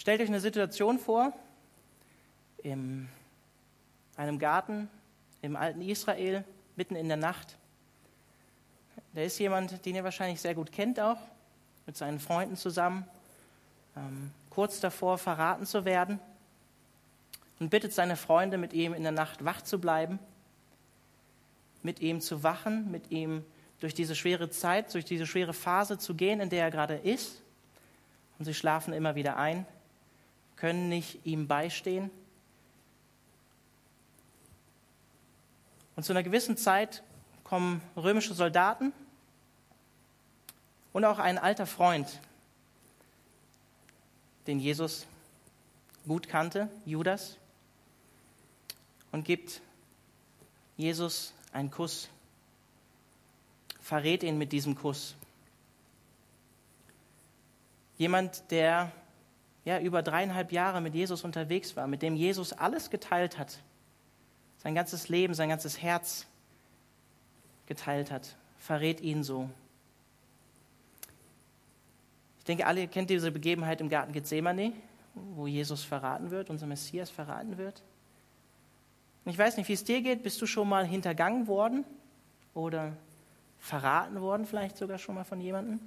Stellt euch eine Situation vor, in einem Garten im alten Israel, mitten in der Nacht. Da ist jemand, den ihr wahrscheinlich sehr gut kennt auch, mit seinen Freunden zusammen, ähm, kurz davor verraten zu werden und bittet seine Freunde, mit ihm in der Nacht wach zu bleiben, mit ihm zu wachen, mit ihm durch diese schwere Zeit, durch diese schwere Phase zu gehen, in der er gerade ist. Und sie schlafen immer wieder ein können nicht ihm beistehen. Und zu einer gewissen Zeit kommen römische Soldaten und auch ein alter Freund, den Jesus gut kannte, Judas, und gibt Jesus einen Kuss, verrät ihn mit diesem Kuss. Jemand, der ja, über dreieinhalb Jahre mit Jesus unterwegs war, mit dem Jesus alles geteilt hat, sein ganzes Leben, sein ganzes Herz geteilt hat, verrät ihn so. Ich denke, alle kennt diese Begebenheit im Garten Gethsemane, wo Jesus verraten wird, unser Messias verraten wird. Ich weiß nicht, wie es dir geht. Bist du schon mal hintergangen worden oder verraten worden, vielleicht sogar schon mal von jemandem?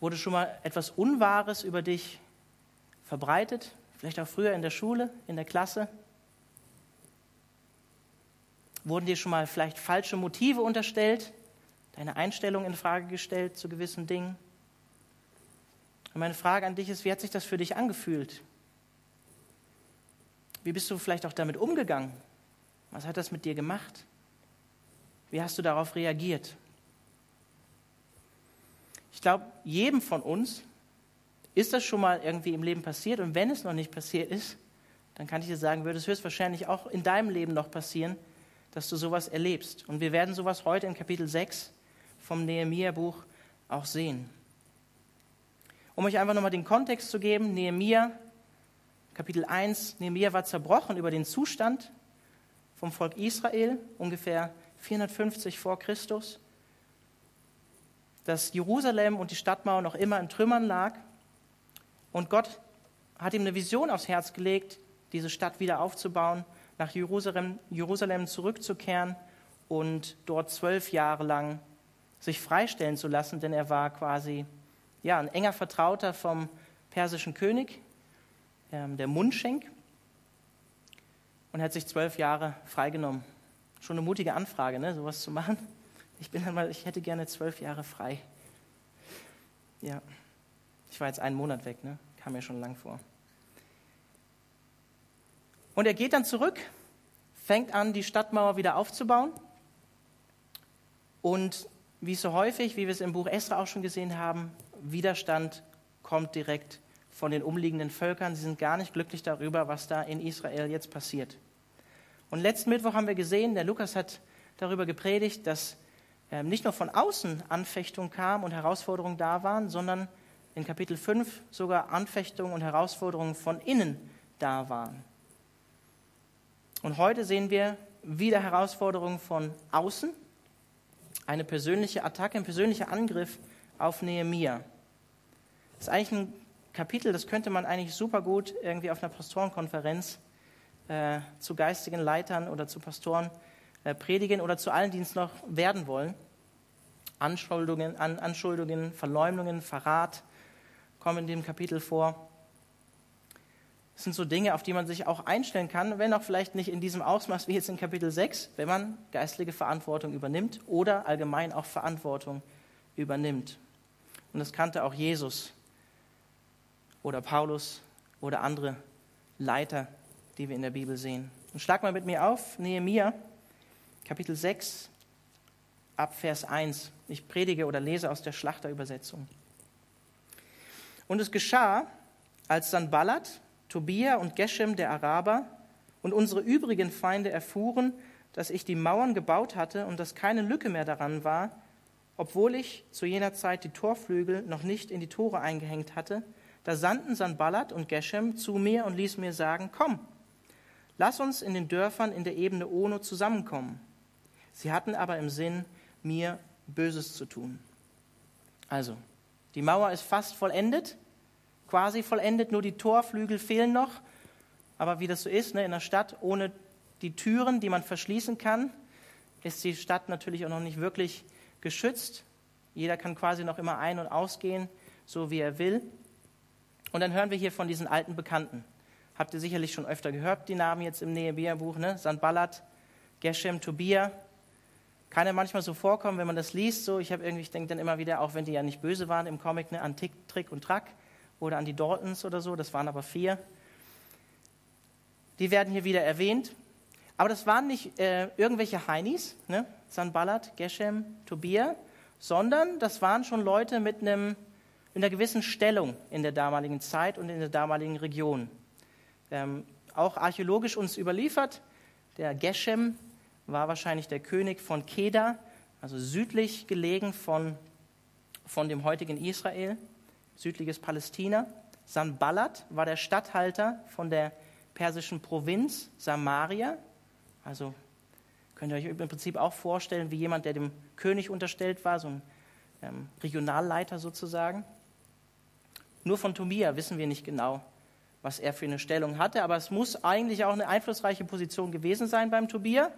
Wurde schon mal etwas Unwahres über dich verbreitet? Vielleicht auch früher in der Schule, in der Klasse? Wurden dir schon mal vielleicht falsche Motive unterstellt? Deine Einstellung in Frage gestellt zu gewissen Dingen? Und meine Frage an dich ist, wie hat sich das für dich angefühlt? Wie bist du vielleicht auch damit umgegangen? Was hat das mit dir gemacht? Wie hast du darauf reagiert? Ich glaube, jedem von uns ist das schon mal irgendwie im Leben passiert. Und wenn es noch nicht passiert ist, dann kann ich dir sagen, würde es höchstwahrscheinlich auch in deinem Leben noch passieren, dass du sowas erlebst. Und wir werden sowas heute in Kapitel 6 vom Nehemia-Buch auch sehen. Um euch einfach nochmal den Kontext zu geben, Nehemia, Kapitel 1, Nehemia war zerbrochen über den Zustand vom Volk Israel, ungefähr 450 vor Christus dass Jerusalem und die Stadtmauer noch immer in Trümmern lag. Und Gott hat ihm eine Vision aufs Herz gelegt, diese Stadt wieder aufzubauen, nach Jerusalem, Jerusalem zurückzukehren und dort zwölf Jahre lang sich freistellen zu lassen, denn er war quasi ja, ein enger Vertrauter vom persischen König, ähm, der Mundschenk, und hat sich zwölf Jahre freigenommen. Schon eine mutige Anfrage, ne, sowas zu machen. Ich bin dann mal, ich hätte gerne zwölf Jahre frei. Ja, ich war jetzt einen Monat weg, ne? kam mir schon lang vor. Und er geht dann zurück, fängt an, die Stadtmauer wieder aufzubauen. Und wie so häufig, wie wir es im Buch Esra auch schon gesehen haben, Widerstand kommt direkt von den umliegenden Völkern. Sie sind gar nicht glücklich darüber, was da in Israel jetzt passiert. Und letzten Mittwoch haben wir gesehen, der Lukas hat darüber gepredigt, dass nicht nur von außen Anfechtung kam und Herausforderungen da waren, sondern in Kapitel 5 sogar Anfechtungen und Herausforderungen von innen da waren. Und heute sehen wir wieder Herausforderungen von außen, eine persönliche Attacke, ein persönlicher Angriff auf Nehemia. Das ist eigentlich ein Kapitel, das könnte man eigentlich super gut irgendwie auf einer Pastorenkonferenz äh, zu geistigen Leitern oder zu Pastoren predigen oder zu allen, die es noch werden wollen. Anschuldigungen, An Anschuldigungen, Verleumdungen, Verrat kommen in dem Kapitel vor. Das sind so Dinge, auf die man sich auch einstellen kann, wenn auch vielleicht nicht in diesem Ausmaß wie jetzt in Kapitel 6, wenn man geistliche Verantwortung übernimmt oder allgemein auch Verantwortung übernimmt. Und das kannte auch Jesus oder Paulus oder andere Leiter, die wir in der Bibel sehen. Und schlag mal mit mir auf, Nehemiah Kapitel 6, ab Vers 1. Ich predige oder lese aus der Schlachterübersetzung. Und es geschah, als Sanballat, Tobia und Geshem der Araber und unsere übrigen Feinde erfuhren, dass ich die Mauern gebaut hatte und dass keine Lücke mehr daran war, obwohl ich zu jener Zeit die Torflügel noch nicht in die Tore eingehängt hatte, da sandten Sanballat und Geshem zu mir und ließ mir sagen, komm, lass uns in den Dörfern in der Ebene Ono zusammenkommen. Sie hatten aber im Sinn, mir Böses zu tun. Also, Die Mauer ist fast vollendet, quasi vollendet, nur die Torflügel fehlen noch. Aber wie das so ist, ne, in der Stadt ohne die Türen, die man verschließen kann, ist die Stadt natürlich auch noch nicht wirklich geschützt. Jeder kann quasi noch immer ein- und ausgehen, so wie er will. Und dann hören wir hier von diesen alten Bekannten. Habt ihr sicherlich schon öfter gehört, die Namen jetzt im Nehemiah-Buch, ne? Sanballat, Geshem, Tobia. Kann ja manchmal so vorkommen, wenn man das liest, so. Ich habe irgendwie, ich denke dann immer wieder, auch wenn die ja nicht böse waren im Comic, ne? An Tick, Trick und Track oder an die Daltons oder so, das waren aber vier. Die werden hier wieder erwähnt. Aber das waren nicht äh, irgendwelche Heinis, ne? Sanballat, Geshem, Tobia, sondern das waren schon Leute mit einem, in einer gewissen Stellung in der damaligen Zeit und in der damaligen Region. Ähm, auch archäologisch uns überliefert, der Geshem war wahrscheinlich der König von Keda, also südlich gelegen von, von dem heutigen Israel, südliches Palästina. Sanballat war der Statthalter von der persischen Provinz Samaria, also könnt ihr euch im Prinzip auch vorstellen, wie jemand, der dem König unterstellt war, so ein ähm, Regionalleiter sozusagen. Nur von Tomia wissen wir nicht genau, was er für eine Stellung hatte, aber es muss eigentlich auch eine einflussreiche Position gewesen sein beim Tobia,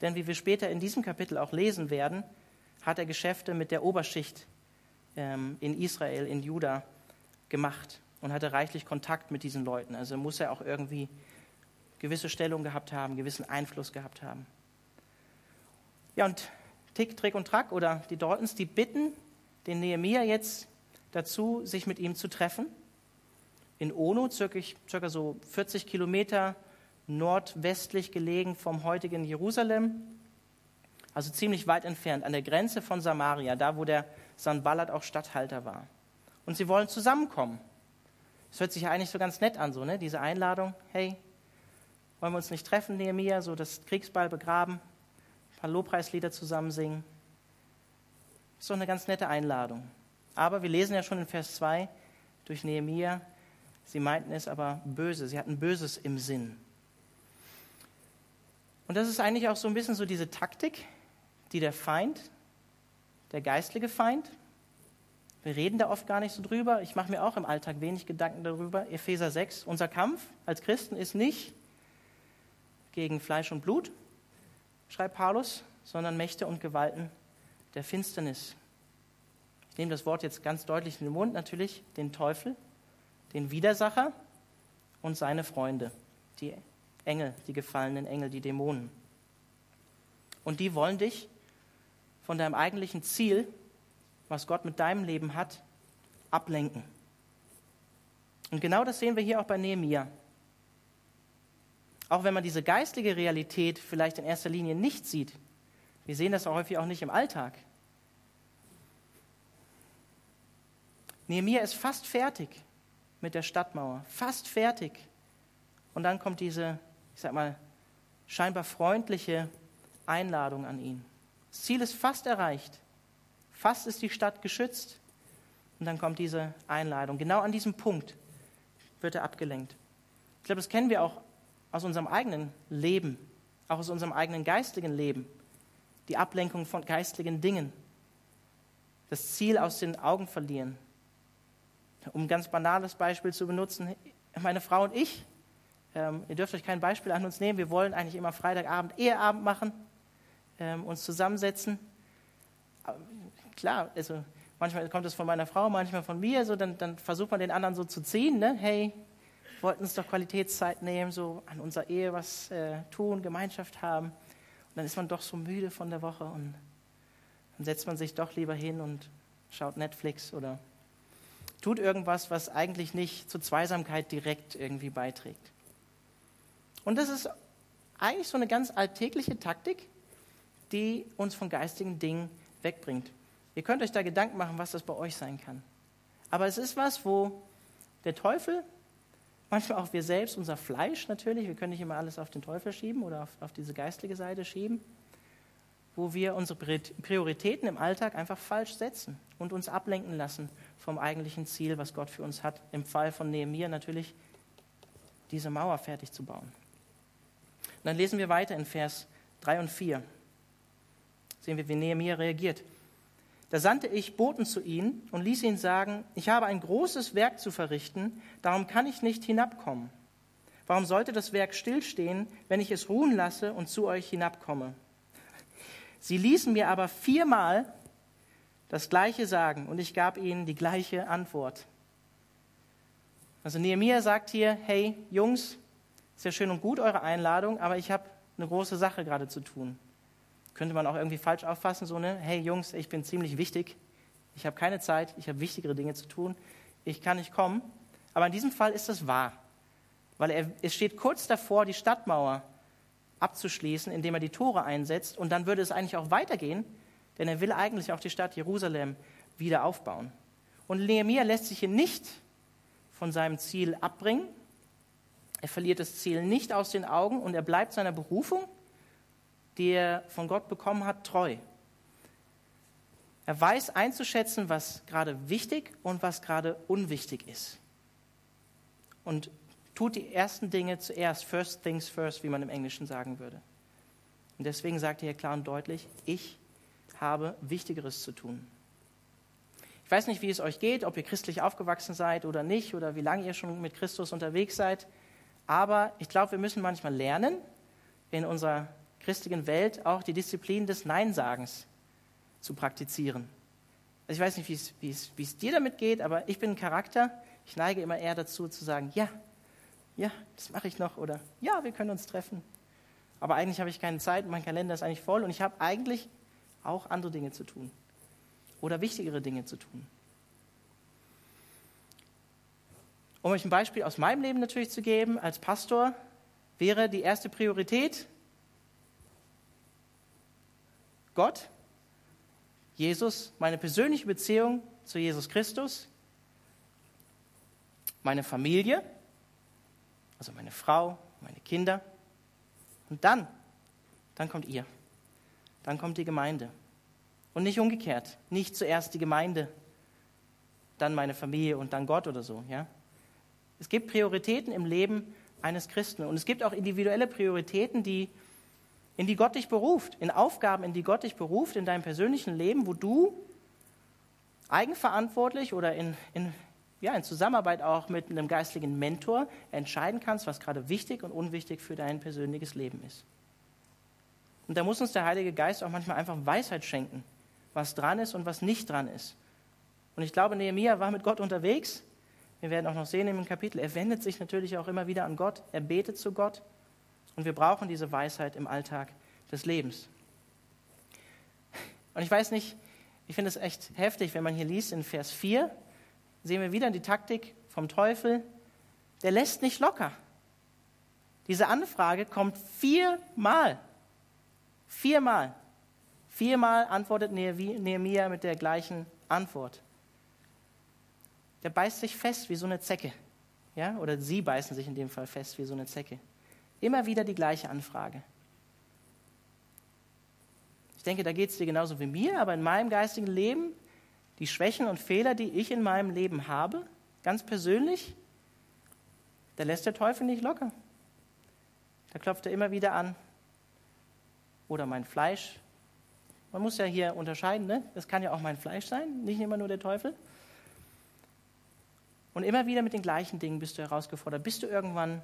denn wie wir später in diesem Kapitel auch lesen werden, hat er Geschäfte mit der Oberschicht ähm, in Israel, in Juda gemacht und hatte reichlich Kontakt mit diesen Leuten. Also muss er auch irgendwie gewisse Stellung gehabt haben, gewissen Einfluss gehabt haben. Ja, und Tick, Trick und Track oder die Daltons, die bitten den Nehemiah jetzt dazu, sich mit ihm zu treffen. In Ono, circa, circa so 40 Kilometer nordwestlich gelegen vom heutigen Jerusalem, also ziemlich weit entfernt, an der Grenze von Samaria, da wo der Sanballat auch Statthalter war. Und sie wollen zusammenkommen. Das hört sich ja eigentlich so ganz nett an, so, ne? Diese Einladung, hey, wollen wir uns nicht treffen, Nehemiah, so das Kriegsball begraben? ein paar Lobpreislieder zusammen singen. Ist doch eine ganz nette Einladung. Aber wir lesen ja schon in Vers 2 durch Nehemiah, sie meinten es aber böse, sie hatten Böses im Sinn. Und das ist eigentlich auch so ein bisschen so diese Taktik, die der Feind, der geistliche Feind, wir reden da oft gar nicht so drüber. Ich mache mir auch im Alltag wenig Gedanken darüber. Epheser 6, unser Kampf als Christen ist nicht gegen Fleisch und Blut, schreibt Paulus, sondern Mächte und Gewalten der Finsternis. Ich nehme das Wort jetzt ganz deutlich in den Mund, natürlich den Teufel, den Widersacher und seine Freunde, die Engel, die gefallenen Engel, die Dämonen. Und die wollen dich von deinem eigentlichen Ziel, was Gott mit deinem Leben hat, ablenken. Und genau das sehen wir hier auch bei Nehemiah. Auch wenn man diese geistliche Realität vielleicht in erster Linie nicht sieht. Wir sehen das auch häufig auch nicht im Alltag. Nehemiah ist fast fertig mit der Stadtmauer, fast fertig. Und dann kommt diese, ich sag mal, scheinbar freundliche Einladung an ihn. Das Ziel ist fast erreicht. Fast ist die Stadt geschützt. Und dann kommt diese Einladung. Genau an diesem Punkt wird er abgelenkt. Ich glaube, das kennen wir auch aus unserem eigenen Leben, auch aus unserem eigenen geistigen Leben, die Ablenkung von geistlichen Dingen, das Ziel aus den Augen verlieren. Um ein ganz banales Beispiel zu benutzen, meine Frau und ich, ähm, ihr dürft euch kein Beispiel an uns nehmen, wir wollen eigentlich immer Freitagabend Eheabend machen, ähm, uns zusammensetzen. Aber klar, also manchmal kommt es von meiner Frau, manchmal von mir, so dann, dann versucht man den anderen so zu ziehen, ne? hey, wollten uns doch Qualitätszeit nehmen, so an unserer Ehe was äh, tun, Gemeinschaft haben. Und dann ist man doch so müde von der Woche und dann setzt man sich doch lieber hin und schaut Netflix oder tut irgendwas, was eigentlich nicht zur Zweisamkeit direkt irgendwie beiträgt. Und das ist eigentlich so eine ganz alltägliche Taktik, die uns von geistigen Dingen wegbringt. Ihr könnt euch da Gedanken machen, was das bei euch sein kann. Aber es ist was, wo der Teufel Manchmal auch wir selbst, unser Fleisch natürlich. Wir können nicht immer alles auf den Teufel schieben oder auf, auf diese geistliche Seite schieben, wo wir unsere Prioritäten im Alltag einfach falsch setzen und uns ablenken lassen vom eigentlichen Ziel, was Gott für uns hat. Im Fall von Nehemiah natürlich, diese Mauer fertig zu bauen. Und dann lesen wir weiter in Vers 3 und 4. Sehen wir, wie Nehemiah reagiert. Da sandte ich Boten zu ihnen und ließ ihn sagen, ich habe ein großes Werk zu verrichten, darum kann ich nicht hinabkommen. Warum sollte das Werk stillstehen, wenn ich es ruhen lasse und zu euch hinabkomme? Sie ließen mir aber viermal das Gleiche sagen und ich gab ihnen die gleiche Antwort. Also Nehemiah sagt hier, hey Jungs, ja schön und gut eure Einladung, aber ich habe eine große Sache gerade zu tun. Könnte man auch irgendwie falsch auffassen, so ne, hey Jungs, ich bin ziemlich wichtig, ich habe keine Zeit, ich habe wichtigere Dinge zu tun, ich kann nicht kommen. Aber in diesem Fall ist das wahr, weil er, es steht kurz davor, die Stadtmauer abzuschließen, indem er die Tore einsetzt und dann würde es eigentlich auch weitergehen, denn er will eigentlich auch die Stadt Jerusalem wieder aufbauen. Und Nehemiah lässt sich hier nicht von seinem Ziel abbringen, er verliert das Ziel nicht aus den Augen und er bleibt seiner Berufung die er von Gott bekommen hat, treu. Er weiß einzuschätzen, was gerade wichtig und was gerade unwichtig ist. Und tut die ersten Dinge zuerst, first things first, wie man im Englischen sagen würde. Und deswegen sagt er hier klar und deutlich, ich habe Wichtigeres zu tun. Ich weiß nicht, wie es euch geht, ob ihr christlich aufgewachsen seid oder nicht, oder wie lange ihr schon mit Christus unterwegs seid. Aber ich glaube, wir müssen manchmal lernen, in unserer christlichen Welt auch die Disziplin des Neinsagens zu praktizieren. Also ich weiß nicht, wie es dir damit geht, aber ich bin ein Charakter, ich neige immer eher dazu zu sagen, ja, ja, das mache ich noch oder ja, wir können uns treffen. Aber eigentlich habe ich keine Zeit, mein Kalender ist eigentlich voll und ich habe eigentlich auch andere Dinge zu tun oder wichtigere Dinge zu tun. Um euch ein Beispiel aus meinem Leben natürlich zu geben, als Pastor wäre die erste Priorität Gott, Jesus, meine persönliche Beziehung zu Jesus Christus, meine Familie, also meine Frau, meine Kinder. Und dann, dann kommt ihr. Dann kommt die Gemeinde. Und nicht umgekehrt. Nicht zuerst die Gemeinde, dann meine Familie und dann Gott oder so. Ja? Es gibt Prioritäten im Leben eines Christen. Und es gibt auch individuelle Prioritäten, die in die Gott dich beruft, in Aufgaben, in die Gott dich beruft, in deinem persönlichen Leben, wo du eigenverantwortlich oder in, in, ja, in Zusammenarbeit auch mit einem geistlichen Mentor entscheiden kannst, was gerade wichtig und unwichtig für dein persönliches Leben ist. Und da muss uns der Heilige Geist auch manchmal einfach Weisheit schenken, was dran ist und was nicht dran ist. Und ich glaube, Nehemiah war mit Gott unterwegs. Wir werden auch noch sehen im Kapitel, er wendet sich natürlich auch immer wieder an Gott, er betet zu Gott. Und wir brauchen diese Weisheit im Alltag des Lebens. Und ich weiß nicht, ich finde es echt heftig, wenn man hier liest in Vers 4, sehen wir wieder die Taktik vom Teufel. Der lässt nicht locker. Diese Anfrage kommt viermal. Viermal. Viermal antwortet Nehemiah mit der gleichen Antwort. Der beißt sich fest wie so eine Zecke. Ja? Oder sie beißen sich in dem Fall fest wie so eine Zecke. Immer wieder die gleiche Anfrage. Ich denke, da geht es dir genauso wie mir, aber in meinem geistigen Leben, die Schwächen und Fehler, die ich in meinem Leben habe, ganz persönlich, da lässt der Teufel nicht locker. Da klopft er immer wieder an. Oder mein Fleisch. Man muss ja hier unterscheiden, ne? Das kann ja auch mein Fleisch sein, nicht immer nur der Teufel. Und immer wieder mit den gleichen Dingen bist du herausgefordert, bis du irgendwann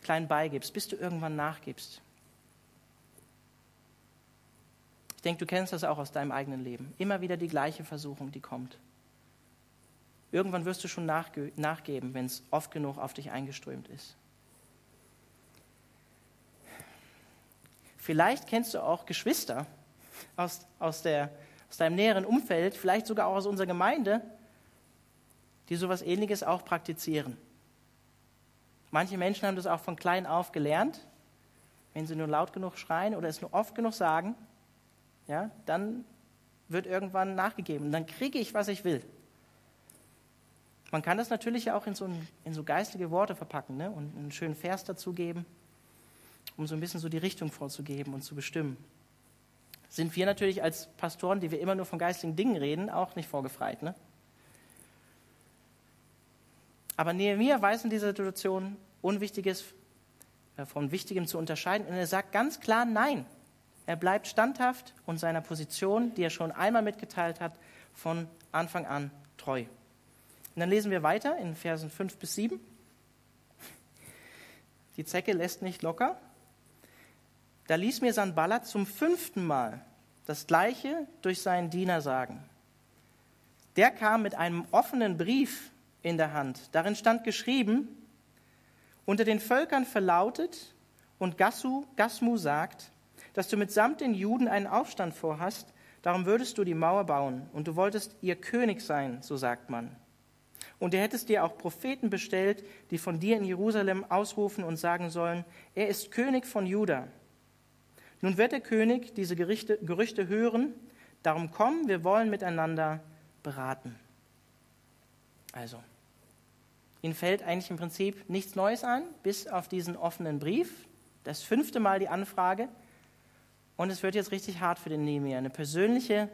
klein beigibst, bis du irgendwann nachgibst. Ich denke, du kennst das auch aus deinem eigenen Leben. Immer wieder die gleiche Versuchung, die kommt. Irgendwann wirst du schon nachge nachgeben, wenn es oft genug auf dich eingeströmt ist. Vielleicht kennst du auch Geschwister aus, aus, der, aus deinem näheren Umfeld, vielleicht sogar auch aus unserer Gemeinde, die sowas Ähnliches auch praktizieren. Manche Menschen haben das auch von klein auf gelernt. Wenn sie nur laut genug schreien oder es nur oft genug sagen, ja, dann wird irgendwann nachgegeben. Dann kriege ich, was ich will. Man kann das natürlich auch in so, in so geistige Worte verpacken ne? und einen schönen Vers dazugeben, um so ein bisschen so die Richtung vorzugeben und zu bestimmen. Sind wir natürlich als Pastoren, die wir immer nur von geistigen Dingen reden, auch nicht vorgefreit. Ne? Aber Nehemiah weiß in dieser Situation, Unwichtiges äh, von Wichtigem zu unterscheiden. Und er sagt ganz klar Nein. Er bleibt standhaft und seiner Position, die er schon einmal mitgeteilt hat, von Anfang an treu. Und dann lesen wir weiter in Versen 5 bis 7. Die Zecke lässt nicht locker. Da ließ mir Sanballat zum fünften Mal das Gleiche durch seinen Diener sagen. Der kam mit einem offenen Brief in der Hand. Darin stand geschrieben, unter den Völkern verlautet und Gassu, Gasmu sagt, dass du mitsamt den Juden einen Aufstand vorhast, darum würdest du die Mauer bauen und du wolltest ihr König sein, so sagt man. Und du hättest dir auch Propheten bestellt, die von dir in Jerusalem ausrufen und sagen sollen, er ist König von Juda. Nun wird der König diese Gerichte, Gerüchte hören, darum komm, wir wollen miteinander beraten. Also, Ihnen fällt eigentlich im Prinzip nichts Neues an, bis auf diesen offenen Brief. Das fünfte Mal die Anfrage. Und es wird jetzt richtig hart für den Nehemiah. Eine persönliche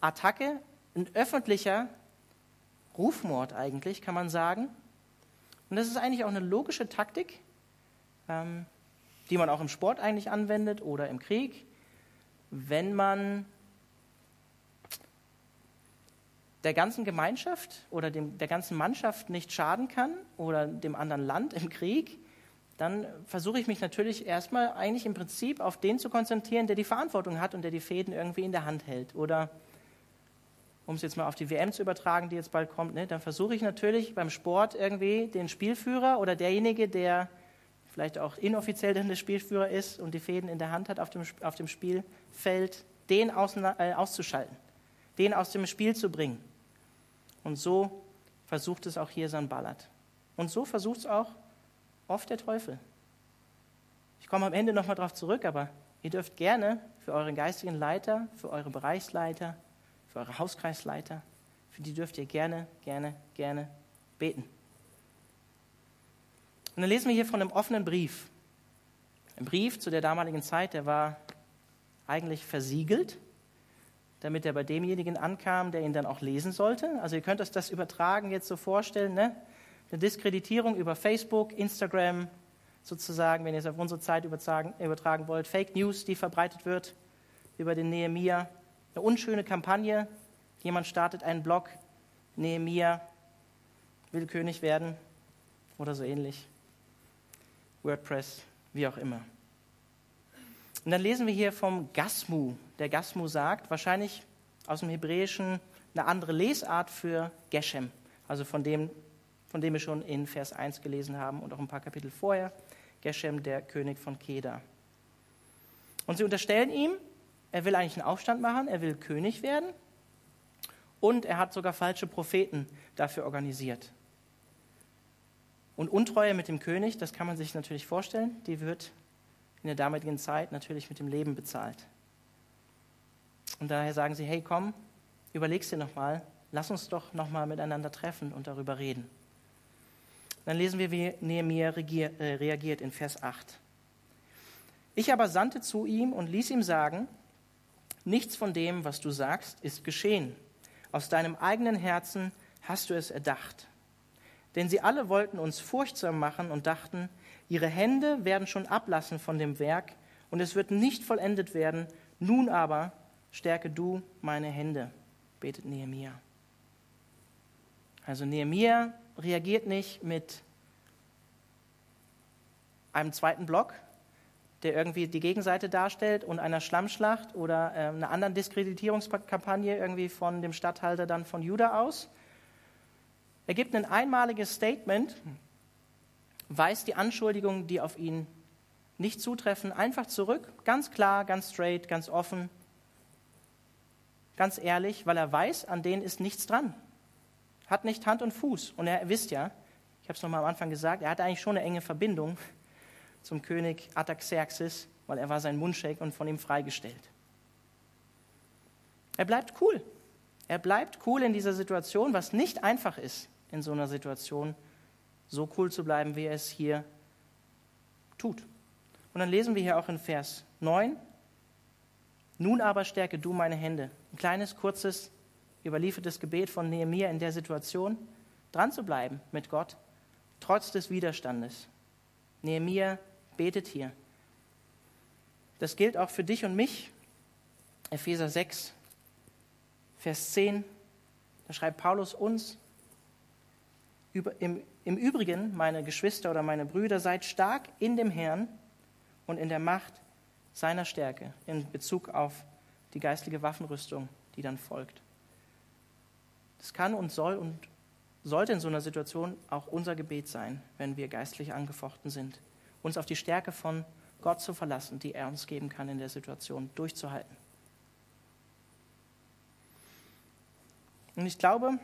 Attacke, ein öffentlicher Rufmord eigentlich, kann man sagen. Und das ist eigentlich auch eine logische Taktik, ähm, die man auch im Sport eigentlich anwendet oder im Krieg, wenn man der ganzen Gemeinschaft oder dem, der ganzen Mannschaft nicht schaden kann oder dem anderen Land im Krieg, dann versuche ich mich natürlich erstmal eigentlich im Prinzip auf den zu konzentrieren, der die Verantwortung hat und der die Fäden irgendwie in der Hand hält. Oder um es jetzt mal auf die WM zu übertragen, die jetzt bald kommt, ne, dann versuche ich natürlich beim Sport irgendwie den Spielführer oder derjenige, der vielleicht auch inoffiziell dann der Spielführer ist und die Fäden in der Hand hat auf dem, auf dem Spielfeld, den außen, äh, auszuschalten, den aus dem Spiel zu bringen. Und so versucht es auch hier Sanballat. Und so versucht es auch oft der Teufel. Ich komme am Ende nochmal darauf zurück, aber ihr dürft gerne für euren geistigen Leiter, für eure Bereichsleiter, für eure Hauskreisleiter, für die dürft ihr gerne, gerne, gerne beten. Und dann lesen wir hier von einem offenen Brief. Ein Brief zu der damaligen Zeit, der war eigentlich versiegelt damit er bei demjenigen ankam, der ihn dann auch lesen sollte. Also ihr könnt euch das übertragen jetzt so vorstellen, ne? eine Diskreditierung über Facebook, Instagram, sozusagen, wenn ihr es auf unsere Zeit übertragen, wollt, Fake News, die verbreitet wird über den Nehemia, eine unschöne Kampagne, jemand startet einen Blog, Nehemia will König werden oder so ähnlich, WordPress, wie auch immer. Und dann lesen wir hier vom Gasmu. Der Gasmu sagt, wahrscheinlich aus dem Hebräischen eine andere Lesart für Geshem, also von dem, von dem wir schon in Vers 1 gelesen haben und auch ein paar Kapitel vorher. Geshem, der König von Keda. Und sie unterstellen ihm, er will eigentlich einen Aufstand machen, er will König werden und er hat sogar falsche Propheten dafür organisiert. Und Untreue mit dem König, das kann man sich natürlich vorstellen, die wird in der damaligen Zeit natürlich mit dem Leben bezahlt. Und daher sagen sie, hey komm, überleg's dir nochmal, lass uns doch nochmal miteinander treffen und darüber reden. Dann lesen wir, wie Nehemiah äh, reagiert in Vers 8. Ich aber sandte zu ihm und ließ ihm sagen, nichts von dem, was du sagst, ist geschehen. Aus deinem eigenen Herzen hast du es erdacht. Denn sie alle wollten uns furchtsam machen und dachten, Ihre Hände werden schon ablassen von dem Werk und es wird nicht vollendet werden. Nun aber stärke du meine Hände, betet Nehemiah. Also Nehemiah reagiert nicht mit einem zweiten Block, der irgendwie die Gegenseite darstellt und einer Schlammschlacht oder äh, einer anderen Diskreditierungskampagne irgendwie von dem Statthalter dann von Juda aus. Er gibt ein einmaliges Statement, weist die Anschuldigungen, die auf ihn nicht zutreffen, einfach zurück, ganz klar, ganz straight, ganz offen, ganz ehrlich, weil er weiß, an denen ist nichts dran. Hat nicht Hand und Fuß. Und er wisst ja, ich habe es nochmal am Anfang gesagt, er hatte eigentlich schon eine enge Verbindung zum König Artaxerxes, weil er war sein Mundschenk und von ihm freigestellt. Er bleibt cool. Er bleibt cool in dieser Situation, was nicht einfach ist in so einer Situation, so cool zu bleiben, wie er es hier tut. Und dann lesen wir hier auch in Vers 9, nun aber stärke du meine Hände. Ein kleines, kurzes, überliefertes Gebet von Nehemiah in der Situation, dran zu bleiben mit Gott, trotz des Widerstandes. Nehemiah betet hier. das gilt auch für dich und mich. Epheser 6, Vers 10, da schreibt Paulus uns, im, Übrigen, meine Geschwister oder meine Brüder, seid stark in dem Herrn und in der Macht seiner Stärke in Bezug auf die geistliche Waffenrüstung, die dann folgt. Das kann und soll und sollte in so einer Situation auch unser Gebet sein, wenn wir geistlich angefochten sind, uns auf die Stärke von Gott zu verlassen, die er uns geben kann in der Situation, durchzuhalten. Und ich glaube,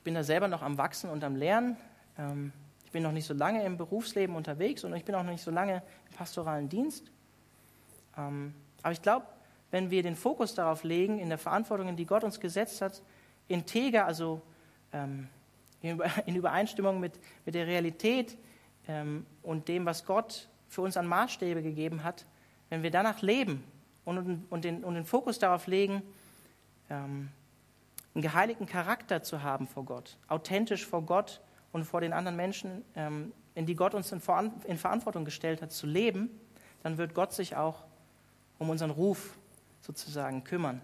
ich bin da selber noch am Wachsen und am Lernen. Ähm, ich bin noch nicht so lange im Berufsleben unterwegs und ich bin auch noch nicht so lange im pastoralen Dienst. Ähm, aber ich glaube, wenn wir den Fokus darauf legen, in der Verantwortung, in die Gott uns gesetzt hat, integer, also ähm, in Übereinstimmung mit, mit der Realität und dem, was Gott für uns an Maßstäbe gegeben hat, wenn wir danach leben und, und, den, und den Fokus darauf legen, ähm, einen geheiligten Charakter zu haben vor Gott, authentisch vor Gott und vor den anderen Menschen, ähm, in die Gott uns in, Verantwortung gestellt hat, zu leben, dann wird Gott sich auch um unseren Ruf sozusagen kümmern.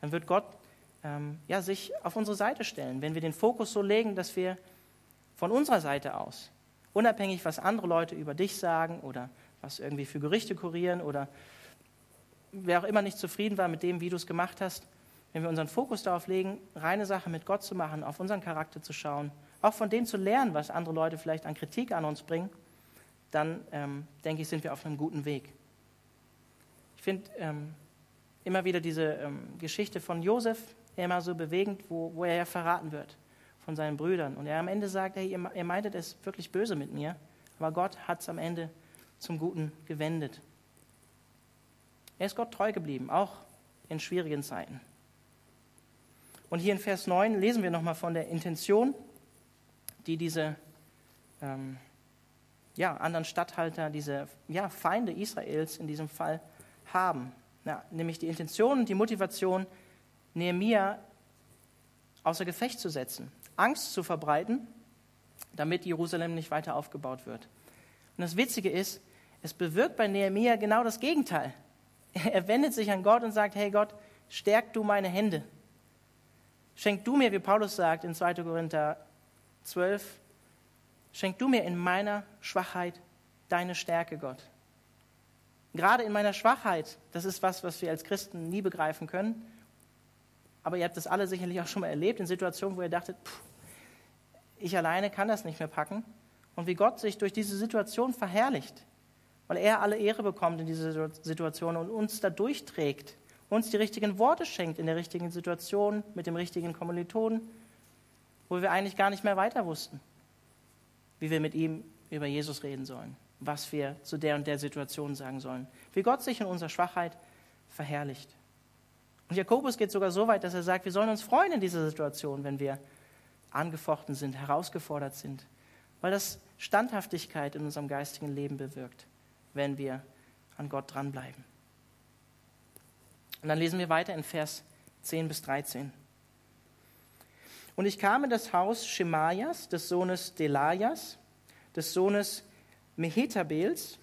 Dann wird Gott ähm, ja, sich auf unsere Seite stellen, wenn wir den Fokus so legen, dass wir von unserer Seite aus, unabhängig was andere Leute über dich sagen oder was irgendwie für Gerichte kurieren oder wer auch immer nicht zufrieden war mit dem, wie du es gemacht hast, wenn wir unseren Fokus darauf legen, reine Sache mit Gott zu machen, auf unseren Charakter zu schauen, auch von dem zu lernen, was andere Leute vielleicht an Kritik an uns bringen, dann ähm, denke ich, sind wir auf einem guten Weg. Ich finde ähm, immer wieder diese ähm, Geschichte von Josef, immer so bewegend, wo, wo er ja verraten wird von seinen Brüdern. Und er am Ende sagt, hey, ihr, ihr meintet es wirklich böse mit mir, aber Gott hat es am Ende zum Guten gewendet. Er ist Gott treu geblieben, auch in schwierigen Zeiten. Und hier in Vers 9 lesen wir nochmal von der Intention, die diese ähm, ja, anderen Statthalter, diese ja, Feinde Israels in diesem Fall haben. Ja, nämlich die Intention und die Motivation, Nehemia außer Gefecht zu setzen, Angst zu verbreiten, damit Jerusalem nicht weiter aufgebaut wird. Und das Witzige ist, es bewirkt bei Nehemia genau das Gegenteil. Er wendet sich an Gott und sagt, hey Gott, stärk du meine Hände. Schenk du mir, wie Paulus sagt in 2. Korinther 12, schenk du mir in meiner Schwachheit deine Stärke, Gott. Gerade in meiner Schwachheit, das ist was, was wir als Christen nie begreifen können, aber ihr habt das alle sicherlich auch schon mal erlebt, in Situationen, wo ihr dachtet, pff, ich alleine kann das nicht mehr packen. Und wie Gott sich durch diese Situation verherrlicht, weil er alle Ehre bekommt in dieser Situation und uns da durchträgt, uns die richtigen Worte schenkt in der richtigen Situation, mit dem richtigen Kommilitonen, wo wir eigentlich gar nicht mehr weiter wussten, wie wir mit ihm über Jesus reden sollen, was wir zu der und der Situation sagen sollen, wie Gott sich in unserer Schwachheit verherrlicht. Und Jakobus geht sogar so weit, dass er sagt, wir sollen uns freuen in dieser Situation, wenn wir angefochten sind, herausgefordert sind, weil das Standhaftigkeit in unserem geistigen Leben bewirkt, wenn wir an Gott dranbleiben. Und dann lesen wir weiter in Vers 10 bis 13. Und ich kam in das Haus Schemajas, des Sohnes Delajas, des Sohnes Mehetabels,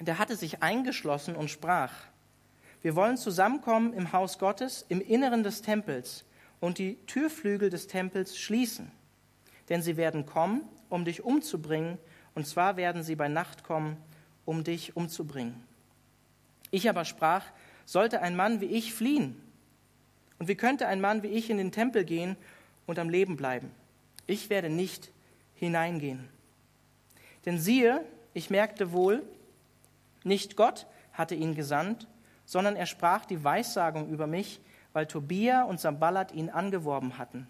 der hatte sich eingeschlossen und sprach, wir wollen zusammenkommen im Haus Gottes, im Inneren des Tempels und die Türflügel des Tempels schließen. Denn sie werden kommen, um dich umzubringen, und zwar werden sie bei Nacht kommen, um dich umzubringen. Ich aber sprach, sollte ein Mann wie ich fliehen? Und wie könnte ein Mann wie ich in den Tempel gehen und am Leben bleiben? Ich werde nicht hineingehen. Denn siehe, ich merkte wohl, nicht Gott hatte ihn gesandt, sondern er sprach die Weissagung über mich, weil Tobia und Samballat ihn angeworben hatten.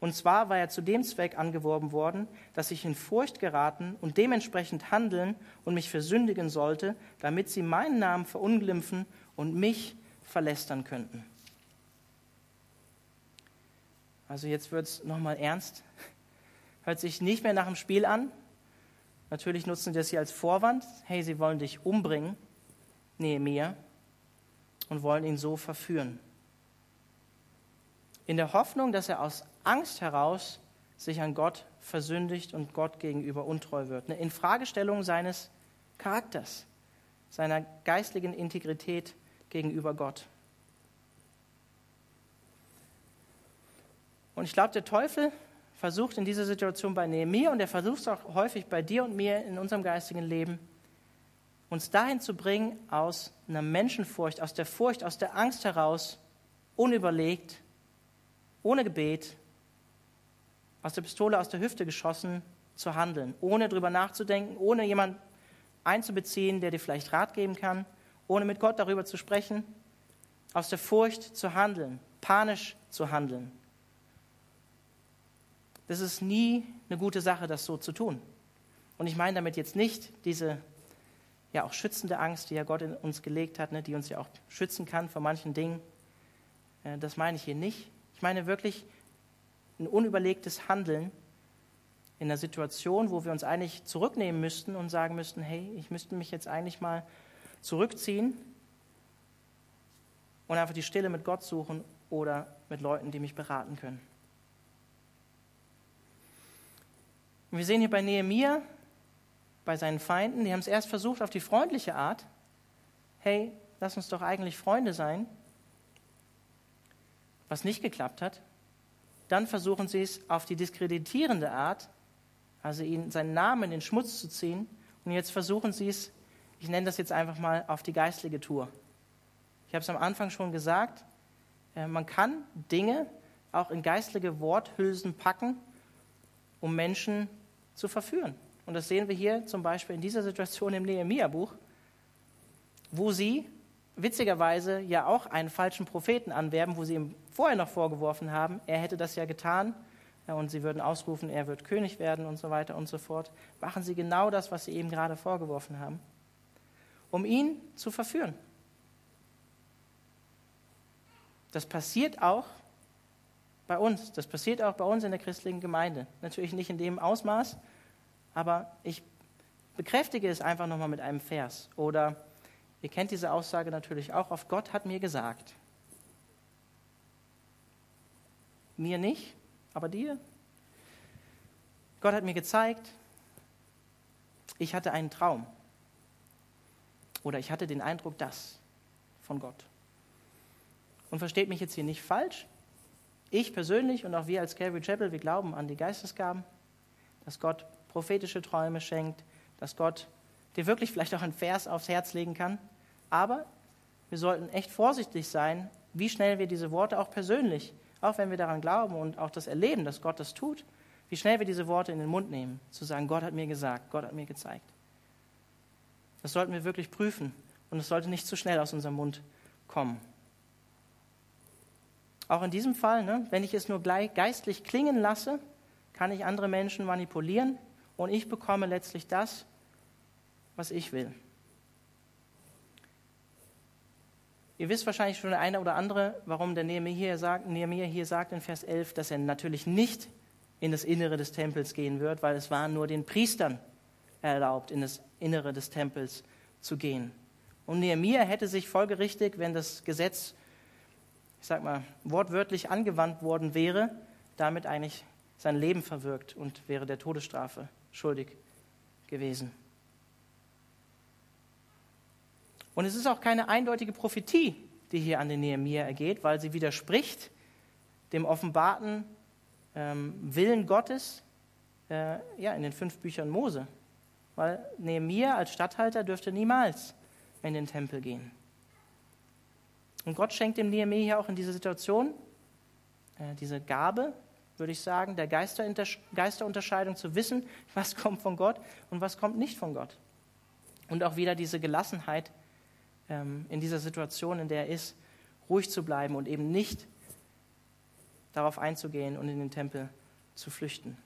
Und zwar war er zu dem Zweck angeworben worden, dass ich in Furcht geraten und dementsprechend handeln und mich versündigen sollte, damit sie meinen Namen verunglimpfen und mich verlästern könnten. Also jetzt wird es nochmal ernst. Hört sich nicht mehr nach dem Spiel an. Natürlich nutzen sie das hier als Vorwand. Hey, sie wollen dich umbringen. Nee, mir und wollen ihn so verführen. In der Hoffnung, dass er aus Angst heraus sich an Gott versündigt und Gott gegenüber untreu wird. Eine Infragestellung seines Charakters, seiner geistlichen Integrität gegenüber Gott. Und ich glaube, der Teufel versucht in dieser Situation bei Nehemiah und er versucht es auch häufig bei dir und mir in unserem geistigen Leben, uns dahin zu bringen, aus einer Menschenfurcht, aus der Furcht, aus der Angst heraus, unüberlegt, ohne Gebet, aus der Pistole aus der Hüfte geschossen, zu handeln, ohne drüber nachzudenken, ohne jemanden einzubeziehen, der dir vielleicht Rat geben kann, ohne mit Gott darüber zu sprechen, aus der Furcht zu handeln, panisch zu handeln. Das ist nie eine gute Sache, das so zu tun. Und ich meine damit jetzt nicht diese ja auch schützende Angst, die ja Gott in uns gelegt hat, ne, die uns ja auch schützen kann vor manchen Dingen. Äh, das meine ich hier nicht. Ich meine wirklich ein unüberlegtes Handeln in einer Situation, wo wir uns eigentlich zurücknehmen müssten und sagen müssten, hey, ich müsste mich jetzt eigentlich mal zurückziehen und einfach die Stille mit Gott suchen oder mit Leuten, die mich beraten können. Und wir sehen hier bei Nehemiah, bei seinen Feinden, die haben es erst versucht auf die freundliche Art. Hey, lass uns doch eigentlich Freunde sein. Was nicht geklappt hat. Dann versuchen sie es auf die diskreditierende Art, also ihn, seinen Namen in den Schmutz zu ziehen. Und jetzt versuchen sie es, ich nenne das jetzt einfach mal, auf die geistliche Tour. Ich habe es am Anfang schon gesagt, äh, man kann Dinge auch in geistliche Worthülsen packen, um Menschen zu verführen. Und das sehen wir hier zum Beispiel in dieser Situation im Nehemiah-Buch, wo sie witzigerweise ja auch einen falschen Propheten anwerben, wo sie ihm vorher noch vorgeworfen haben, er hätte das ja getan ja, und sie würden ausrufen, er wird König werden und so weiter und so fort. Machen sie genau das, was sie eben gerade vorgeworfen haben, um ihn zu verführen. Das passiert auch bei uns. Das passiert auch bei uns in der christlichen Gemeinde. Natürlich nicht in dem Ausmaß, aber ich bekräftige es einfach nochmal mit einem Vers. Oder ihr kennt diese Aussage natürlich auch auf Gott hat mir gesagt. Mir nicht, aber dir. Gott hat mir gezeigt, ich hatte einen Traum. Oder ich hatte den Eindruck, das von Gott. Und versteht mich jetzt hier nicht falsch. Ich persönlich und auch wir als Calvary Chapel, wir glauben an die Geistesgaben, dass Gott prophetische Träume schenkt, dass Gott dir wirklich vielleicht auch ein Vers aufs Herz legen kann. Aber wir sollten echt vorsichtig sein, wie schnell wir diese Worte auch persönlich, auch wenn wir daran glauben und auch das erleben, dass Gott das tut, wie schnell wir diese Worte in den Mund nehmen, zu sagen, Gott hat mir gesagt, Gott hat mir gezeigt. Das sollten wir wirklich prüfen und es sollte nicht zu schnell aus unserem Mund kommen. Auch in diesem Fall, ne, wenn ich es nur geistlich klingen lasse, kann ich andere Menschen manipulieren, und ich bekomme letztlich das, was ich will. Ihr wisst wahrscheinlich schon der eine oder andere, warum der Nehemiah hier sagt, Nehemiah hier sagt in Vers 11, dass er natürlich nicht in das Innere des Tempels gehen wird, weil es war nur den Priestern erlaubt, in das Innere des Tempels zu gehen. Und Nehemiah hätte sich folgerichtig, wenn das Gesetz, ich sag mal, wortwörtlich angewandt worden wäre, damit eigentlich sein Leben verwirkt und wäre der Todesstrafe schuldig gewesen. Und es ist auch keine eindeutige Prophetie, die hier an den Nehemiah ergeht, weil sie widerspricht dem offenbarten ähm, Willen Gottes äh, ja, in den fünf Büchern Mose. Weil Nehemiah als Statthalter dürfte niemals in den Tempel gehen. Und Gott schenkt dem Nehemiah auch in dieser Situation äh, diese Gabe, würde ich sagen, der Geisterunterscheidung zu wissen, was kommt von Gott und was kommt nicht von Gott. Und auch wieder diese Gelassenheit ähm, in dieser Situation, in der er ist, ruhig zu bleiben und eben nicht darauf einzugehen und in den Tempel zu flüchten.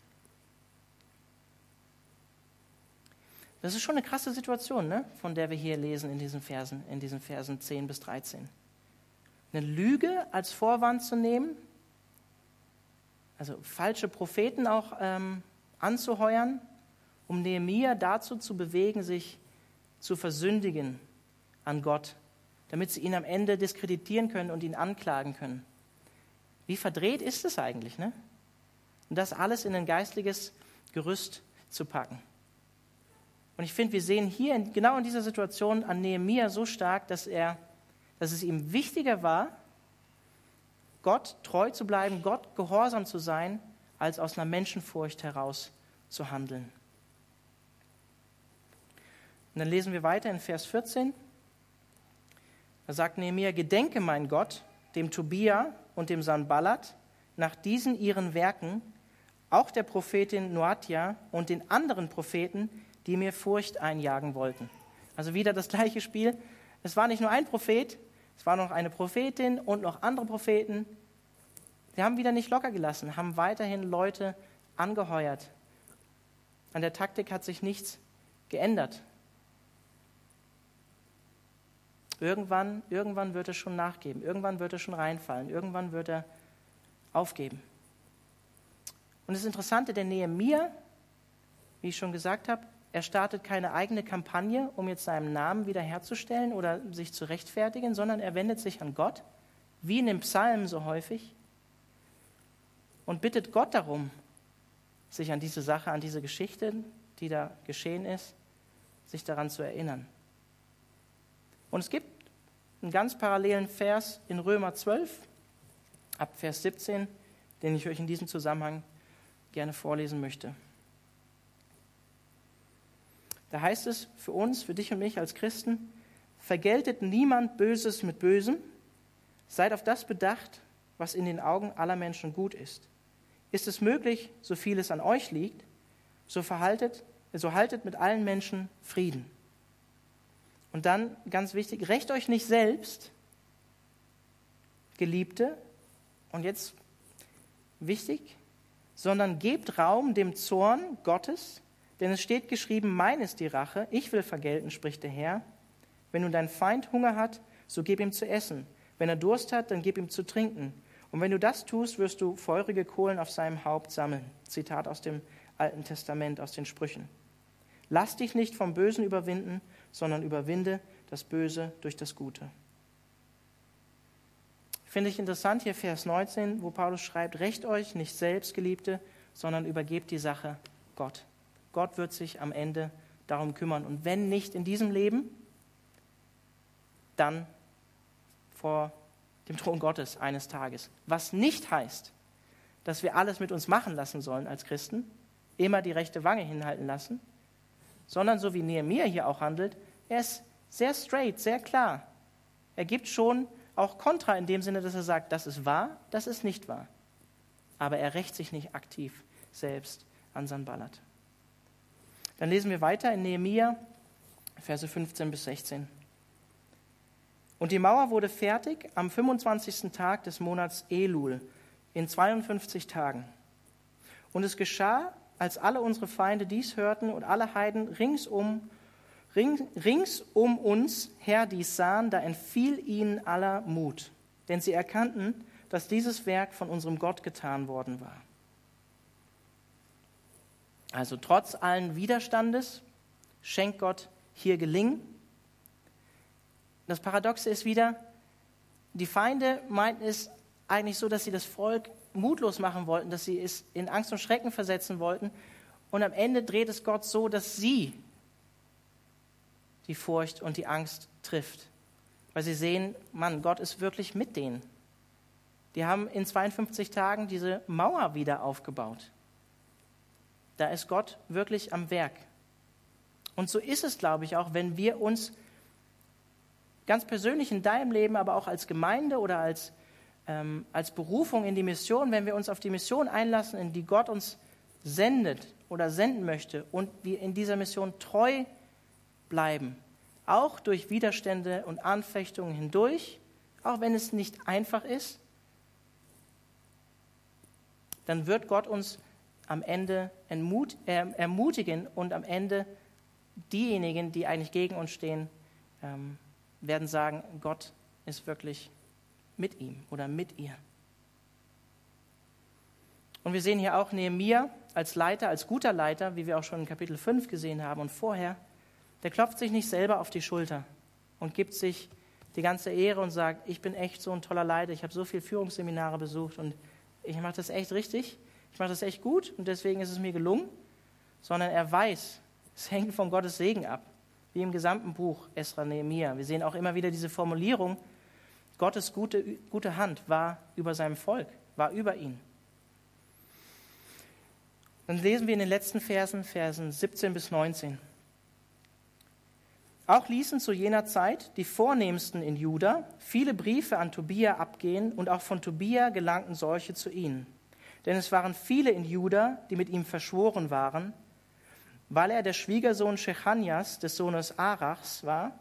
Das ist schon eine krasse Situation, ne? von der wir hier lesen in diesen Versen, in diesen Versen 10 bis 13. Eine Lüge als Vorwand zu nehmen, also falsche Propheten auch ähm, anzuheuern, um Nehemia dazu zu bewegen, sich zu versündigen an Gott, damit sie ihn am Ende diskreditieren können und ihn anklagen können. Wie verdreht ist es eigentlich, ne? Und das alles in ein geistliches Gerüst zu packen. Und ich finde, wir sehen hier in, genau in dieser Situation an Nehemia so stark, dass, er, dass es ihm wichtiger war, Gott treu zu bleiben, Gott gehorsam zu sein, als aus einer Menschenfurcht heraus zu handeln. Und dann lesen wir weiter in Vers 14. Da sagt Nehemiah, Gedenke mein Gott, dem Tobia und dem Sanballat, nach diesen ihren Werken, auch der Prophetin Noatia und den anderen Propheten, die mir Furcht einjagen wollten. Also wieder das gleiche Spiel. Es war nicht nur ein Prophet, es war noch eine Prophetin und noch andere Propheten. Sie haben wieder nicht locker gelassen, haben weiterhin Leute angeheuert. An der Taktik hat sich nichts geändert. Irgendwann, irgendwann wird er schon nachgeben, irgendwann wird er schon reinfallen, irgendwann wird er aufgeben. Und das Interessante, der Nehemiah, wie ich schon gesagt habe, er startet keine eigene Kampagne, um jetzt seinen Namen wiederherzustellen oder sich zu rechtfertigen, sondern er wendet sich an Gott, wie in den Psalmen so häufig, und bittet Gott darum, sich an diese Sache, an diese Geschichte, die da geschehen ist, sich daran zu erinnern. Und es gibt einen ganz parallelen Vers in Römer 12, ab Vers 17, den ich euch in diesem Zusammenhang gerne vorlesen möchte. Da heißt es für uns, für dich und mich als Christen, vergeltet niemand Böses mit Bösem, seid auf das bedacht, was in den Augen aller Menschen gut ist. Ist es möglich, so viel es an euch liegt, so verhaltet, so haltet mit allen Menschen Frieden. Und dann, ganz wichtig, rächt euch nicht selbst, Geliebte, und jetzt wichtig, sondern gebt Raum dem Zorn Gottes, denn es steht geschrieben, mein ist die Rache, ich will vergelten, spricht der Herr. Wenn nun dein Feind Hunger hat, so gib ihm zu essen. Wenn er Durst hat, dann gib ihm zu trinken. Und wenn du das tust, wirst du feurige Kohlen auf seinem Haupt sammeln. Zitat aus dem Alten Testament, aus den Sprüchen. Lass dich nicht vom Bösen überwinden, sondern überwinde das Böse durch das Gute. Finde ich interessant hier Vers 19, wo Paulus schreibt, Recht euch nicht selbst, Geliebte, sondern übergebt die Sache Gott. Gott wird sich am Ende darum kümmern. Und wenn nicht in diesem Leben, dann vor dem Thron Gottes eines Tages. Was nicht heißt, dass wir alles mit uns machen lassen sollen als Christen, immer die rechte Wange hinhalten lassen, sondern so wie Nehemiah hier auch handelt, er ist sehr straight, sehr klar. Er gibt schon auch Kontra in dem Sinne, dass er sagt, das ist wahr, das ist nicht wahr. Aber er rächt sich nicht aktiv selbst an Sanballat. Dann lesen wir weiter in Nehemia, Verse 15 bis 16. Und die Mauer wurde fertig am 25. Tag des Monats Elul in 52 Tagen. Und es geschah, als alle unsere Feinde dies hörten und alle Heiden ringsum, ring, rings um uns her dies sahen, da entfiel ihnen aller Mut. Denn sie erkannten, dass dieses Werk von unserem Gott getan worden war. Also trotz allen Widerstandes schenkt Gott hier Gelingen. Das Paradoxe ist wieder, die Feinde meinten es eigentlich so, dass sie das Volk mutlos machen wollten, dass sie es in Angst und Schrecken versetzen wollten. Und am Ende dreht es Gott so, dass sie die Furcht und die Angst trifft. Weil sie sehen, Mann, Gott ist wirklich mit denen. Die haben in 52 Tagen diese Mauer wieder aufgebaut. Da ist Gott wirklich am Werk. Und so ist es, glaube ich, auch, wenn wir uns ganz persönlich in deinem Leben, aber auch als Gemeinde oder als, ähm, als Berufung in die Mission, wenn wir uns auf die Mission einlassen, in die Gott uns sendet oder senden möchte und wir in dieser Mission treu bleiben, auch durch Widerstände und Anfechtungen hindurch, auch wenn es nicht einfach ist, dann wird Gott uns am Ende ermutigen und am Ende diejenigen, die eigentlich gegen uns stehen, ähm, werden sagen, Gott ist wirklich mit ihm oder mit ihr. Und wir sehen hier auch Nehemiah als Leiter, als guter Leiter, wie wir auch schon in Kapitel 5 gesehen haben und vorher, der klopft sich nicht selber auf die Schulter und gibt sich die ganze Ehre und sagt, ich bin echt so ein toller Leiter, ich habe so viele Führungsseminare besucht und ich mache das echt richtig, ich mache das echt gut und deswegen ist es mir gelungen, sondern er weiß Es hängt von Gottes Segen ab, wie im gesamten Buch Esra Nehemiah. Wir sehen auch immer wieder diese Formulierung, Gottes gute, gute Hand war über seinem Volk, war über ihn. Dann lesen wir in den letzten Versen, Versen 17 bis 19. Auch ließen zu jener Zeit die Vornehmsten in Juda viele Briefe an Tobia abgehen und auch von Tobia gelangten solche zu ihnen. Denn es waren viele in Juda, die mit ihm verschworen waren, weil er der Schwiegersohn Shechanias des Sohnes Arachs war,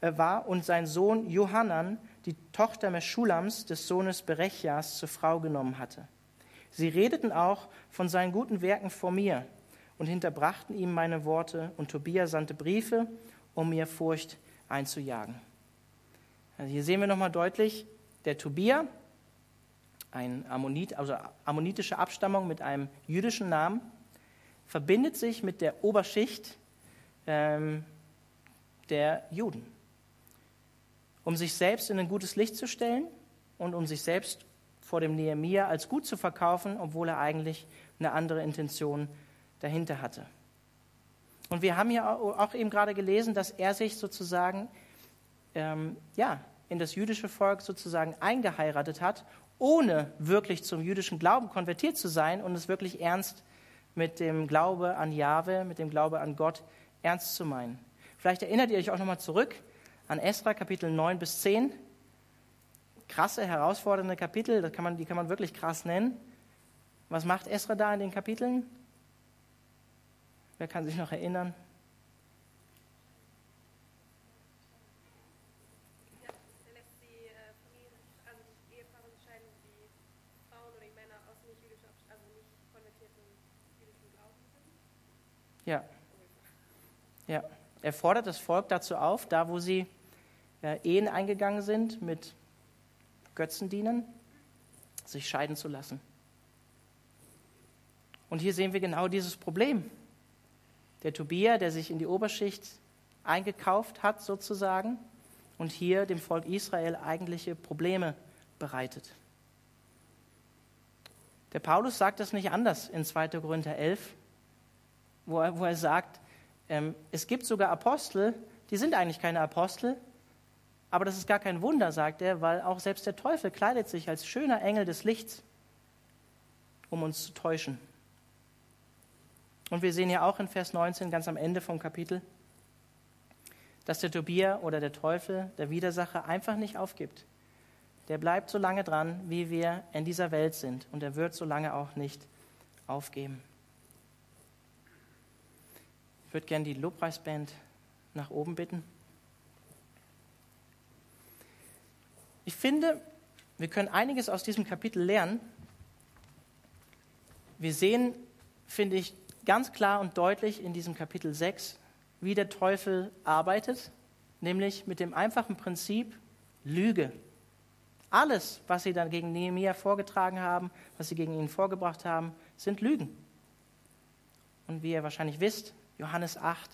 äh, war und sein Sohn Johanan die Tochter Meschulams des Sohnes Berechias zur Frau genommen hatte. Sie redeten auch von seinen guten Werken vor mir und hinterbrachten ihm meine Worte, und Tobia sandte Briefe um mir Furcht einzujagen. Also hier sehen wir nochmal deutlich, der Tobia, ein Ammonit, also ammonitische Abstammung mit einem jüdischen Namen, verbindet sich mit der Oberschicht ähm, der Juden, um sich selbst in ein gutes Licht zu stellen und um sich selbst vor dem Nehemia als gut zu verkaufen, obwohl er eigentlich eine andere Intention dahinter hatte. Und wir haben ja auch eben gerade gelesen, dass er sich sozusagen ähm, ja, in das jüdische Volk sozusagen eingeheiratet hat, ohne wirklich zum jüdischen Glauben konvertiert zu sein und es wirklich ernst mit dem Glaube an Jahwe, mit dem Glaube an Gott ernst zu meinen. Vielleicht erinnert ihr euch auch nochmal zurück an Esra Kapitel 9 bis 10. Krasse, herausfordernde Kapitel, kann man, die kann man wirklich krass nennen. Was macht Esra da in den Kapiteln? Wer kann sich noch erinnern? Ja. Ja. Er fordert das Volk dazu auf, da wo sie äh, Ehen eingegangen sind mit Götzendienern, sich scheiden zu lassen. Und hier sehen wir genau dieses Problem. Der Tobia, der sich in die Oberschicht eingekauft hat, sozusagen, und hier dem Volk Israel eigentliche Probleme bereitet. Der Paulus sagt das nicht anders in 2. Korinther 11, wo er, wo er sagt, ähm, es gibt sogar Apostel, die sind eigentlich keine Apostel, aber das ist gar kein Wunder, sagt er, weil auch selbst der Teufel kleidet sich als schöner Engel des Lichts, um uns zu täuschen. Und wir sehen ja auch in Vers 19, ganz am Ende vom Kapitel, dass der Tobia oder der Teufel, der Widersacher, einfach nicht aufgibt. Der bleibt so lange dran, wie wir in dieser Welt sind. Und er wird so lange auch nicht aufgeben. Ich würde gerne die Lobpreisband nach oben bitten. Ich finde, wir können einiges aus diesem Kapitel lernen. Wir sehen, finde ich, ganz klar und deutlich in diesem Kapitel 6, wie der Teufel arbeitet, nämlich mit dem einfachen Prinzip Lüge. Alles, was sie dann gegen Nehemiah vorgetragen haben, was sie gegen ihn vorgebracht haben, sind Lügen. Und wie ihr wahrscheinlich wisst, Johannes 8,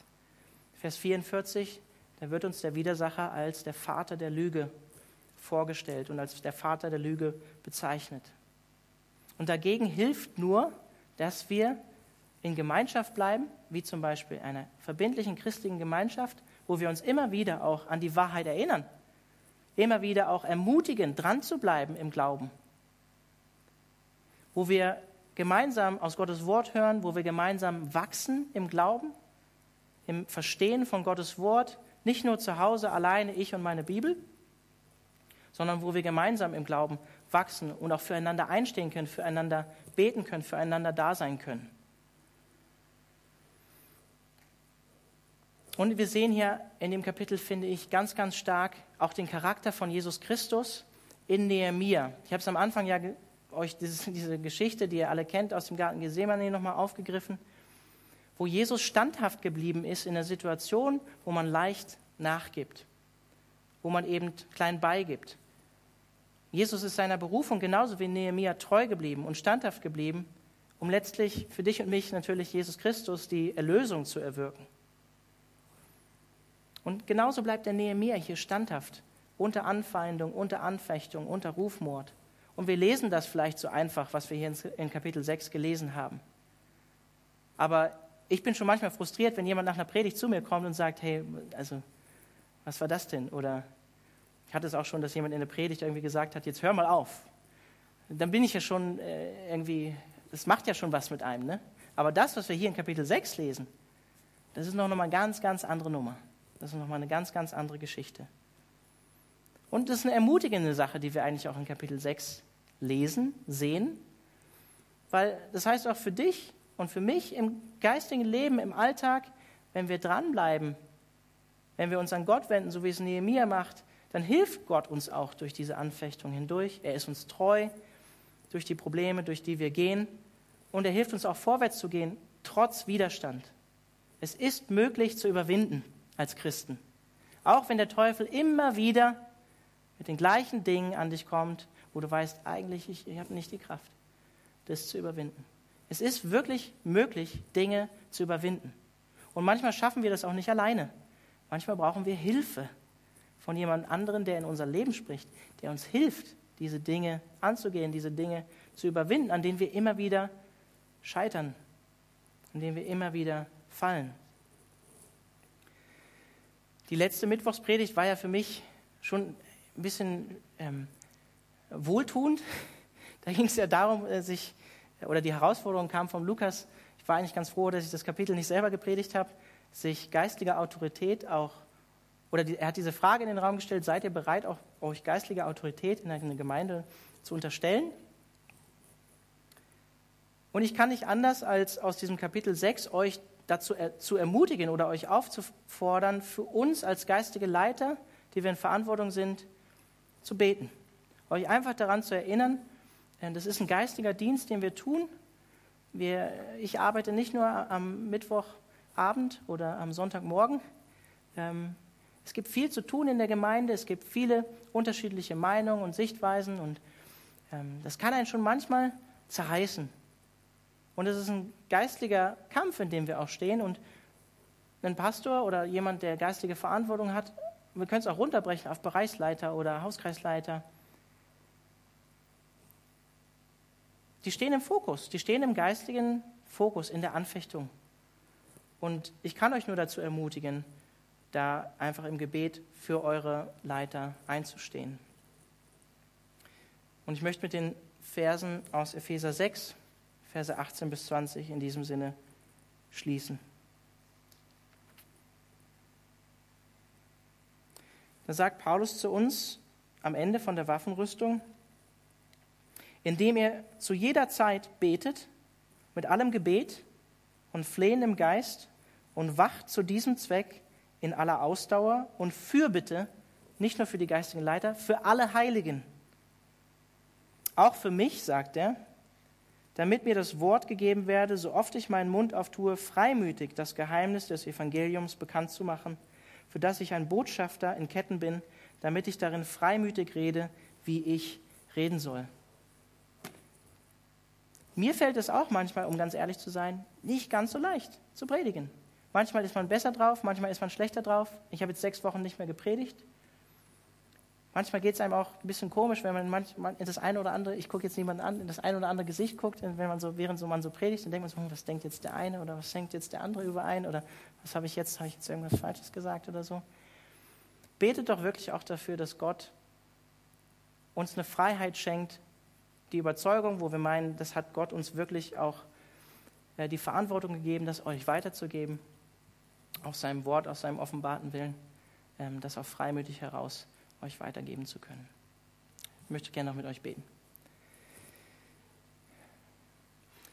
Vers 44, da wird uns der Widersacher als der Vater der Lüge vorgestellt und als der Vater der Lüge bezeichnet. Und dagegen hilft nur, dass wir in Gemeinschaft bleiben, wie zum Beispiel einer verbindlichen christlichen Gemeinschaft, wo wir uns immer wieder auch an die Wahrheit erinnern, immer wieder auch ermutigen, dran zu bleiben im Glauben, wo wir gemeinsam aus Gottes Wort hören, wo wir gemeinsam wachsen im Glauben, im Verstehen von Gottes Wort, nicht nur zu Hause alleine ich und meine Bibel, sondern wo wir gemeinsam im Glauben wachsen und auch füreinander einstehen können, füreinander beten können, füreinander da sein können. Und wir sehen hier in dem Kapitel, finde ich, ganz, ganz stark auch den Charakter von Jesus Christus in Nehemia. Ich habe es am Anfang ja euch dieses, diese Geschichte, die ihr alle kennt, aus dem Garten Gethsemane nochmal aufgegriffen, wo Jesus standhaft geblieben ist in einer Situation, wo man leicht nachgibt, wo man eben klein beigibt. Jesus ist seiner Berufung genauso wie Nehemia treu geblieben und standhaft geblieben, um letztlich für dich und mich natürlich Jesus Christus die Erlösung zu erwirken. Und genauso bleibt der Nehemiah hier standhaft, unter Anfeindung, unter Anfechtung, unter Rufmord. Und wir lesen das vielleicht so einfach, was wir hier in Kapitel 6 gelesen haben. Aber ich bin schon manchmal frustriert, wenn jemand nach einer Predigt zu mir kommt und sagt, hey, also, was war das denn? Oder ich hatte es auch schon, dass jemand in der Predigt irgendwie gesagt hat, jetzt hör mal auf. Dann bin ich ja schon äh, irgendwie, das macht ja schon was mit einem. Ne? Aber das, was wir hier in Kapitel 6 lesen, das ist noch mal eine ganz, ganz andere Nummer. Das ist noch mal eine ganz, ganz andere Geschichte. Und das ist eine ermutigende Sache, die wir eigentlich auch in Kapitel 6 lesen, sehen. Weil das heißt auch für dich und für mich im geistigen Leben, im Alltag, wenn wir dranbleiben, wenn wir uns an Gott wenden, so wie es Nehemiah macht, dann hilft Gott uns auch durch diese Anfechtung hindurch. Er ist uns treu durch die Probleme, durch die wir gehen. Und er hilft uns auch vorwärts zu gehen, trotz Widerstand. Es ist möglich zu überwinden als Christen. Auch wenn der Teufel immer wieder mit den gleichen Dingen an dich kommt, wo du weißt, eigentlich, ich, ich habe nicht die Kraft, das zu überwinden. Es ist wirklich möglich, Dinge zu überwinden. Und manchmal schaffen wir das auch nicht alleine. Manchmal brauchen wir Hilfe von jemand anderem, der in unser Leben spricht, der uns hilft, diese Dinge anzugehen, diese Dinge zu überwinden, an denen wir immer wieder scheitern, an denen wir immer wieder fallen. Die letzte Mittwochspredigt war ja für mich schon ein bisschen ähm, wohltuend. Da ging es ja darum, äh, sich, oder die Herausforderung kam von Lukas. Ich war eigentlich ganz froh, dass ich das Kapitel nicht selber gepredigt habe, sich geistliche Autorität auch, oder die, er hat diese Frage in den Raum gestellt, seid ihr bereit, auch euch geistliche Autorität in einer Gemeinde zu unterstellen? Und ich kann nicht anders, als aus diesem Kapitel 6 euch dazu er, zu ermutigen oder euch aufzufordern, für uns als geistige Leiter, die wir in Verantwortung sind, zu beten. Euch einfach daran zu erinnern, das ist ein geistiger Dienst, den wir tun. Wir, ich arbeite nicht nur am Mittwochabend oder am Sonntagmorgen. Ähm, es gibt viel zu tun in der Gemeinde, es gibt viele unterschiedliche Meinungen und Sichtweisen und ähm, das kann einen schon manchmal zerreißen. Und es ist ein geistlicher Kampf, in dem wir auch stehen. Und ein Pastor oder jemand, der geistige Verantwortung hat, wir können es auch runterbrechen auf Bereichsleiter oder Hauskreisleiter. Die stehen im Fokus, die stehen im geistigen Fokus, in der Anfechtung. Und ich kann euch nur dazu ermutigen, da einfach im Gebet für eure Leiter einzustehen. Und ich möchte mit den Versen aus Epheser 6 Verse 18 bis 20 in diesem Sinne schließen. Da sagt Paulus zu uns am Ende von der Waffenrüstung, indem ihr zu jeder Zeit betet, mit allem Gebet und Flehen im Geist und wacht zu diesem Zweck in aller Ausdauer und Fürbitte, nicht nur für die geistigen Leiter, für alle Heiligen. Auch für mich, sagt er, damit mir das Wort gegeben werde, so oft ich meinen Mund auftue, freimütig das Geheimnis des Evangeliums bekannt zu machen, für das ich ein Botschafter in Ketten bin, damit ich darin freimütig rede, wie ich reden soll. Mir fällt es auch manchmal, um ganz ehrlich zu sein, nicht ganz so leicht zu predigen. Manchmal ist man besser drauf, manchmal ist man schlechter drauf. Ich habe jetzt sechs Wochen nicht mehr gepredigt. Manchmal geht es einem auch ein bisschen komisch, wenn man manchmal in das eine oder andere, ich gucke jetzt niemanden an, in das eine oder andere Gesicht guckt, wenn man so, während so man so predigt, dann denkt man so, hm, was denkt jetzt der eine oder was denkt jetzt der andere überein oder was habe ich jetzt, habe ich jetzt irgendwas Falsches gesagt oder so. Betet doch wirklich auch dafür, dass Gott uns eine Freiheit schenkt, die Überzeugung, wo wir meinen, das hat Gott uns wirklich auch äh, die Verantwortung gegeben, das euch weiterzugeben, aus seinem Wort, aus seinem offenbarten Willen, ähm, das auch freimütig heraus euch weitergeben zu können. Ich möchte gerne noch mit euch beten.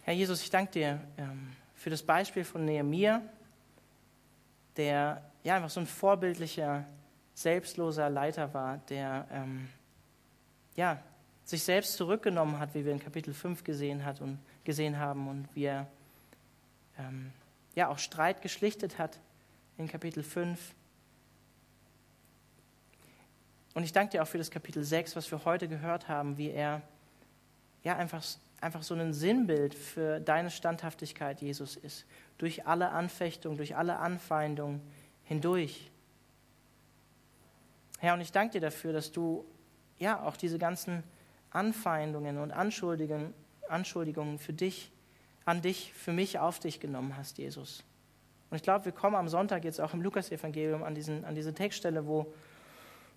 Herr Jesus, ich danke dir ähm, für das Beispiel von Nehemiah, der ja einfach so ein vorbildlicher, selbstloser Leiter war, der ähm, ja, sich selbst zurückgenommen hat, wie wir in Kapitel 5 gesehen, hat und, gesehen haben und wie er ähm, ja auch Streit geschlichtet hat in Kapitel 5 und ich danke dir auch für das Kapitel 6, was wir heute gehört haben, wie er ja einfach, einfach so ein Sinnbild für deine Standhaftigkeit, Jesus, ist. Durch alle Anfechtungen, durch alle Anfeindungen hindurch. Herr, und ich danke dir dafür, dass du ja auch diese ganzen Anfeindungen und Anschuldigungen, für dich an dich, für mich auf dich genommen hast, Jesus. Und ich glaube, wir kommen am Sonntag jetzt auch im Lukas-Evangelium an, an diese Textstelle, wo,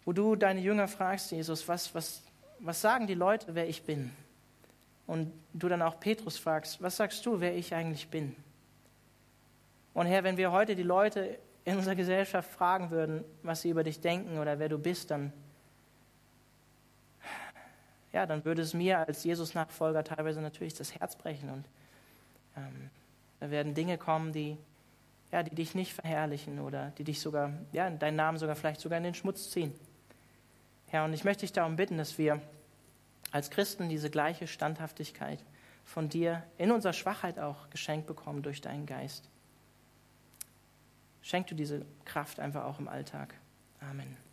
wo du deine Jünger fragst, Jesus, was, was, was sagen die Leute, wer ich bin? Und du dann auch Petrus fragst, was sagst du, wer ich eigentlich bin? Und Herr, wenn wir heute die Leute in unserer Gesellschaft fragen würden, was sie über dich denken oder wer du bist, dann, ja, dann würde es mir als Jesus-Nachfolger teilweise natürlich das Herz brechen. Und ähm, da werden Dinge kommen, die, ja, die dich nicht verherrlichen oder die dich sogar, ja, deinen Namen sogar vielleicht sogar in den Schmutz ziehen. Herr, und ich möchte dich darum bitten, dass wir als Christen diese gleiche Standhaftigkeit von dir in unserer Schwachheit auch geschenkt bekommen durch deinen Geist. Schenk du diese Kraft einfach auch im Alltag. Amen.